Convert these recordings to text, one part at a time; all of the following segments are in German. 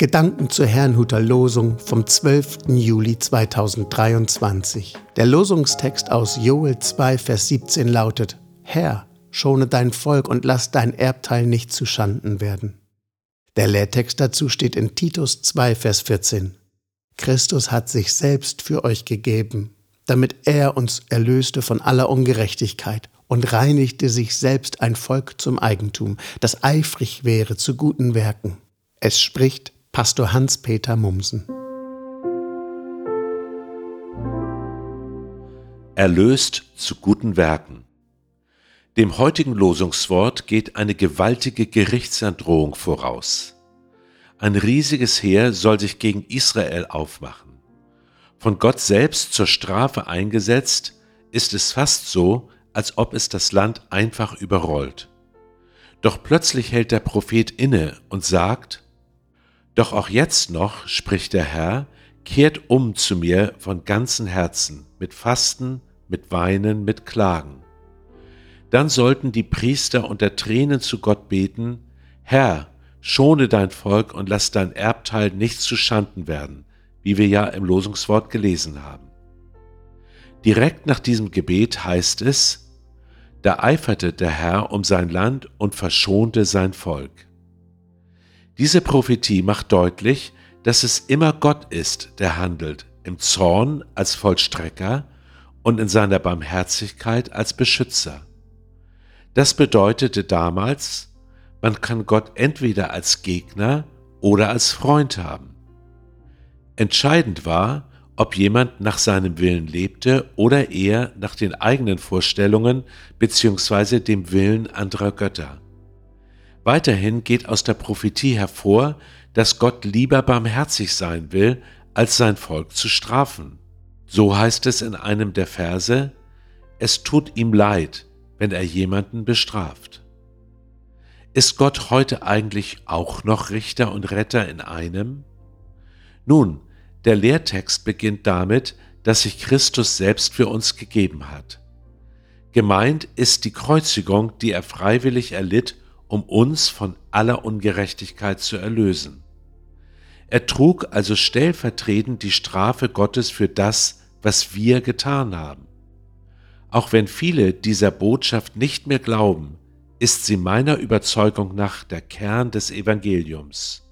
Gedanken zur Herrnhuter Losung vom 12. Juli 2023. Der Losungstext aus Joel 2, Vers 17 lautet, Herr, schone dein Volk und lass dein Erbteil nicht zu Schanden werden. Der Lehrtext dazu steht in Titus 2, Vers 14. Christus hat sich selbst für euch gegeben, damit er uns erlöste von aller Ungerechtigkeit und reinigte sich selbst ein Volk zum Eigentum, das eifrig wäre zu guten Werken. Es spricht Pastor Hans-Peter Mumsen. Erlöst zu guten Werken. Dem heutigen Losungswort geht eine gewaltige Gerichtsandrohung voraus. Ein riesiges Heer soll sich gegen Israel aufmachen. Von Gott selbst zur Strafe eingesetzt, ist es fast so, als ob es das Land einfach überrollt. Doch plötzlich hält der Prophet inne und sagt, doch auch jetzt noch, spricht der Herr, kehrt um zu mir von ganzem Herzen, mit Fasten, mit Weinen, mit Klagen. Dann sollten die Priester unter Tränen zu Gott beten, Herr, schone dein Volk und lass dein Erbteil nicht zu Schanden werden, wie wir ja im Losungswort gelesen haben. Direkt nach diesem Gebet heißt es, da eiferte der Herr um sein Land und verschonte sein Volk. Diese Prophetie macht deutlich, dass es immer Gott ist, der handelt, im Zorn als Vollstrecker und in seiner Barmherzigkeit als Beschützer. Das bedeutete damals, man kann Gott entweder als Gegner oder als Freund haben. Entscheidend war, ob jemand nach seinem Willen lebte oder eher nach den eigenen Vorstellungen bzw. dem Willen anderer Götter. Weiterhin geht aus der Prophetie hervor, dass Gott lieber barmherzig sein will, als sein Volk zu strafen. So heißt es in einem der Verse, es tut ihm leid, wenn er jemanden bestraft. Ist Gott heute eigentlich auch noch Richter und Retter in einem? Nun, der Lehrtext beginnt damit, dass sich Christus selbst für uns gegeben hat. Gemeint ist die Kreuzigung, die er freiwillig erlitt um uns von aller Ungerechtigkeit zu erlösen. Er trug also stellvertretend die Strafe Gottes für das, was wir getan haben. Auch wenn viele dieser Botschaft nicht mehr glauben, ist sie meiner Überzeugung nach der Kern des Evangeliums.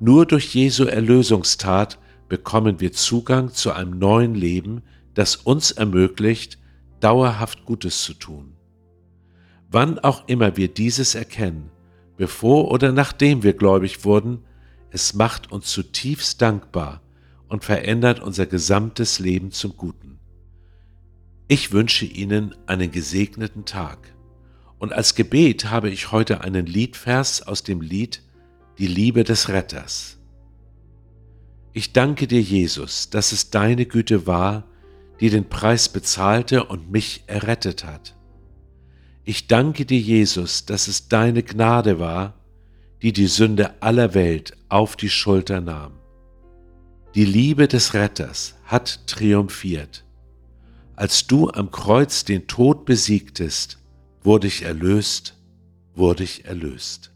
Nur durch Jesu Erlösungstat bekommen wir Zugang zu einem neuen Leben, das uns ermöglicht, dauerhaft Gutes zu tun. Wann auch immer wir dieses erkennen, bevor oder nachdem wir gläubig wurden, es macht uns zutiefst dankbar und verändert unser gesamtes Leben zum Guten. Ich wünsche Ihnen einen gesegneten Tag. Und als Gebet habe ich heute einen Liedvers aus dem Lied Die Liebe des Retters. Ich danke dir, Jesus, dass es deine Güte war, die den Preis bezahlte und mich errettet hat. Ich danke dir, Jesus, dass es deine Gnade war, die die Sünde aller Welt auf die Schulter nahm. Die Liebe des Retters hat triumphiert. Als du am Kreuz den Tod besiegtest, wurde ich erlöst, wurde ich erlöst.